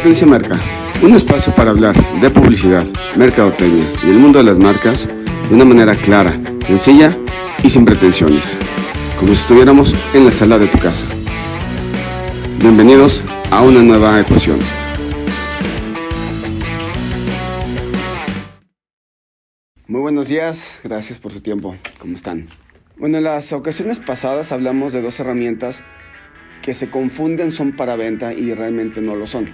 Potencia Marca. Un espacio para hablar de publicidad, mercadotecnia y el mundo de las marcas de una manera clara, sencilla y sin pretensiones. Como si estuviéramos en la sala de tu casa. Bienvenidos a una nueva ecuación. Muy buenos días, gracias por su tiempo. ¿Cómo están? Bueno, en las ocasiones pasadas hablamos de dos herramientas que se confunden, son para venta y realmente no lo son.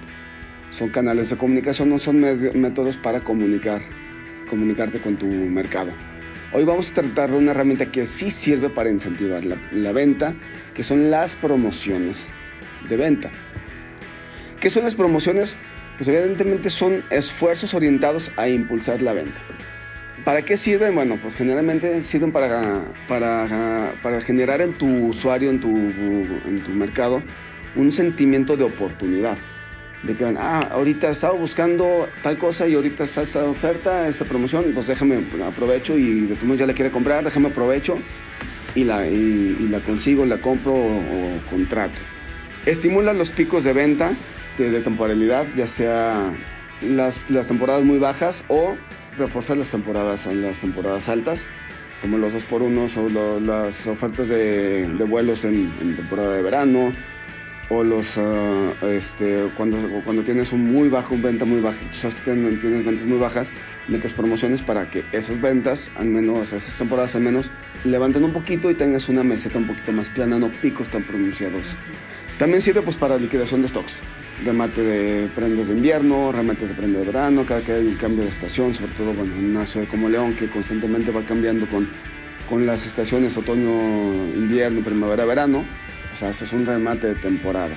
Son canales de comunicación, no son métodos para comunicar, comunicarte con tu mercado. Hoy vamos a tratar de una herramienta que sí sirve para incentivar la, venta, que son las promociones de venta. ¿Qué son las promociones? Pues evidentemente son esfuerzos orientados a impulsar la venta. ¿Para qué sirven? Bueno, pues generalmente sirven para, para, para generar en tu usuario, en tu, en tu mercado, un sentimiento de oportunidad. De que, ah, ahorita estaba buscando tal cosa y ahorita está esta oferta, esta promoción, pues déjame, aprovecho y modo ya la quiere comprar, déjame aprovecho y la, y, la consigo, la compro o, contrato. Estimula los picos de venta de, temporalidad, ya sea las, las temporadas muy bajas o reforzar las temporadas, las temporadas altas, como los 2x1 o las ofertas de, vuelos en, temporada de verano, o los, uh, este, cuando, cuando tienes un muy bajo, un venta muy baja, tú sabes que tienes, ventas muy bajas, metes promociones para que esas ventas, al menos esas temporadas al menos, levanten un poquito y tengas una meseta un poquito más plana, no picos tan pronunciados. También sirve pues para liquidación de stocks remate de prendas de invierno, remates de prenda de verano, cada que hay un cambio de estación, sobre todo bueno, en una ciudad como León que constantemente va cambiando con, con las estaciones otoño, invierno, primavera, verano, o sea, haces un remate de temporada.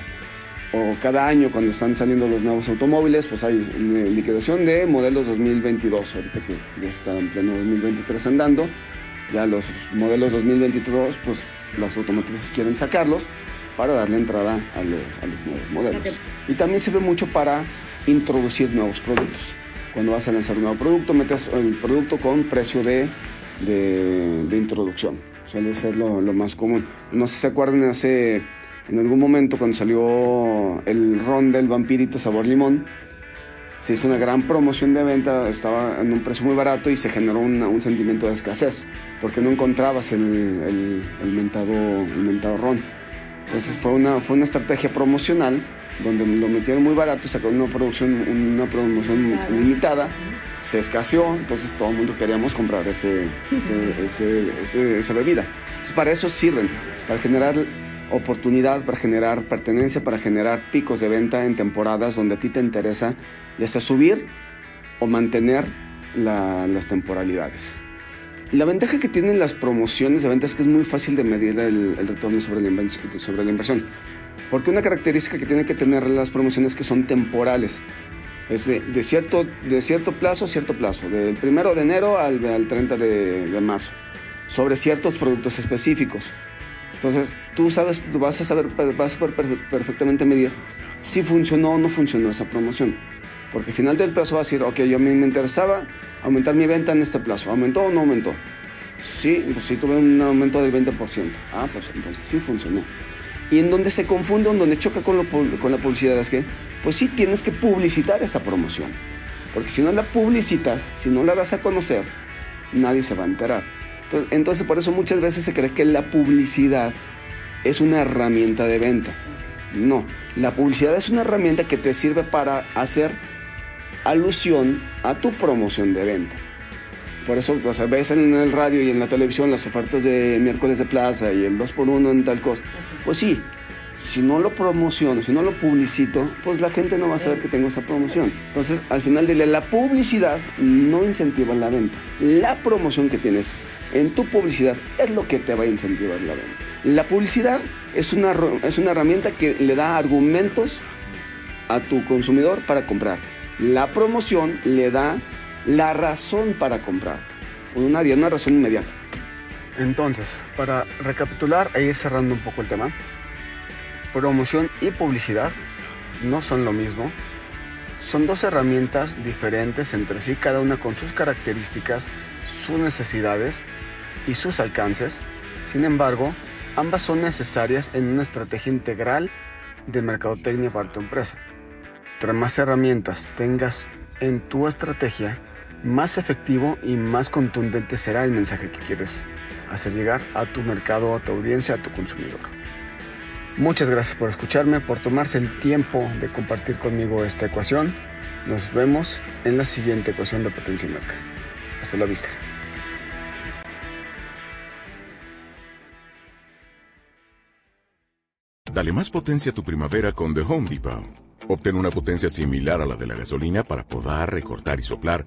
O cada año cuando están saliendo los nuevos automóviles, pues hay liquidación de modelos 2022, ahorita que ya está en pleno 2023 andando, ya los modelos 2022, pues las automotrices quieren sacarlos, para darle entrada a, lo, a los nuevos modelos. Y también sirve mucho para introducir nuevos productos. Cuando vas a lanzar un nuevo producto, metes el producto con precio de, de, de introducción. Suele ser lo, lo, más común. No sé si se acuerdan hace, en algún momento cuando salió el ron del vampirito sabor limón, se hizo una gran promoción de venta, estaba en un precio muy barato y se generó una, un sentimiento de escasez, porque no encontrabas el, el, el, mentado, el mentado ron. Entonces fue una, fue una estrategia promocional donde lo metieron muy barato, sacaron una producción, una promoción limitada, se escaseó, entonces todo el mundo queríamos comprar ese, ese, ese, ese, esa bebida. Entonces para eso sirven, para generar oportunidad, para generar pertenencia, para generar picos de venta en temporadas donde a ti te interesa ya sea subir o mantener la, las temporalidades. La ventaja que tienen las promociones de venta es que es muy fácil de medir el, el retorno sobre la, sobre la, inversión. Porque una característica que tienen que tener las promociones es que son temporales. Es de, cierto, de cierto plazo cierto plazo, del primero de enero al, al 30 de, marzo, sobre ciertos productos específicos. Entonces, tú sabes, tú vas a saber, vas a poder perfectamente medir si funcionó o no funcionó esa promoción. Porque al final del plazo va a decir, ok, yo me interesaba aumentar mi venta en este plazo. ¿Aumentó o no aumentó? Sí, pues sí tuve un aumento del 20%. Ah, pues entonces sí funcionó. Y en donde se confunde, en donde choca con, la publicidad es que, pues sí tienes que publicitar esta promoción. Porque si no la publicitas, si no la das a conocer, nadie se va a enterar. Entonces por eso muchas veces se cree que la publicidad es una herramienta de venta. No, la publicidad es una herramienta que te sirve para hacer alusión a tu promoción de venta. Por eso o sea, ves en el radio y en la televisión las ofertas de miércoles de plaza y el 2x1 en tal cosa. Pues sí, si no lo promociono, si no lo publicito, pues la gente no va a saber que tengo esa promoción. Entonces, al final de la publicidad no incentiva la venta. La promoción que tienes en tu publicidad es lo que te va a incentivar la venta. La publicidad es una, es una herramienta que le da argumentos a tu consumidor para comprarte. La promoción le da la razón para comprarte. Una, una razón inmediata. Entonces, para recapitular e ir cerrando un poco el tema, promoción y publicidad no son lo mismo. Son dos herramientas diferentes entre sí, cada una con sus características, sus necesidades y sus alcances. Sin embargo, ambas son necesarias en una estrategia integral de mercadotecnia para tu empresa. Entre más herramientas tengas en tu estrategia, más efectivo y más contundente será el mensaje que quieres hacer llegar a tu mercado, a tu audiencia, a tu consumidor. Muchas gracias por escucharme, por tomarse el tiempo de compartir conmigo esta ecuación. Nos vemos en la siguiente ecuación de potencia y marca. Hasta la vista. Dale más potencia a tu primavera con The Home Depot. Obtén una potencia similar a la de la gasolina para podar, recortar y soplar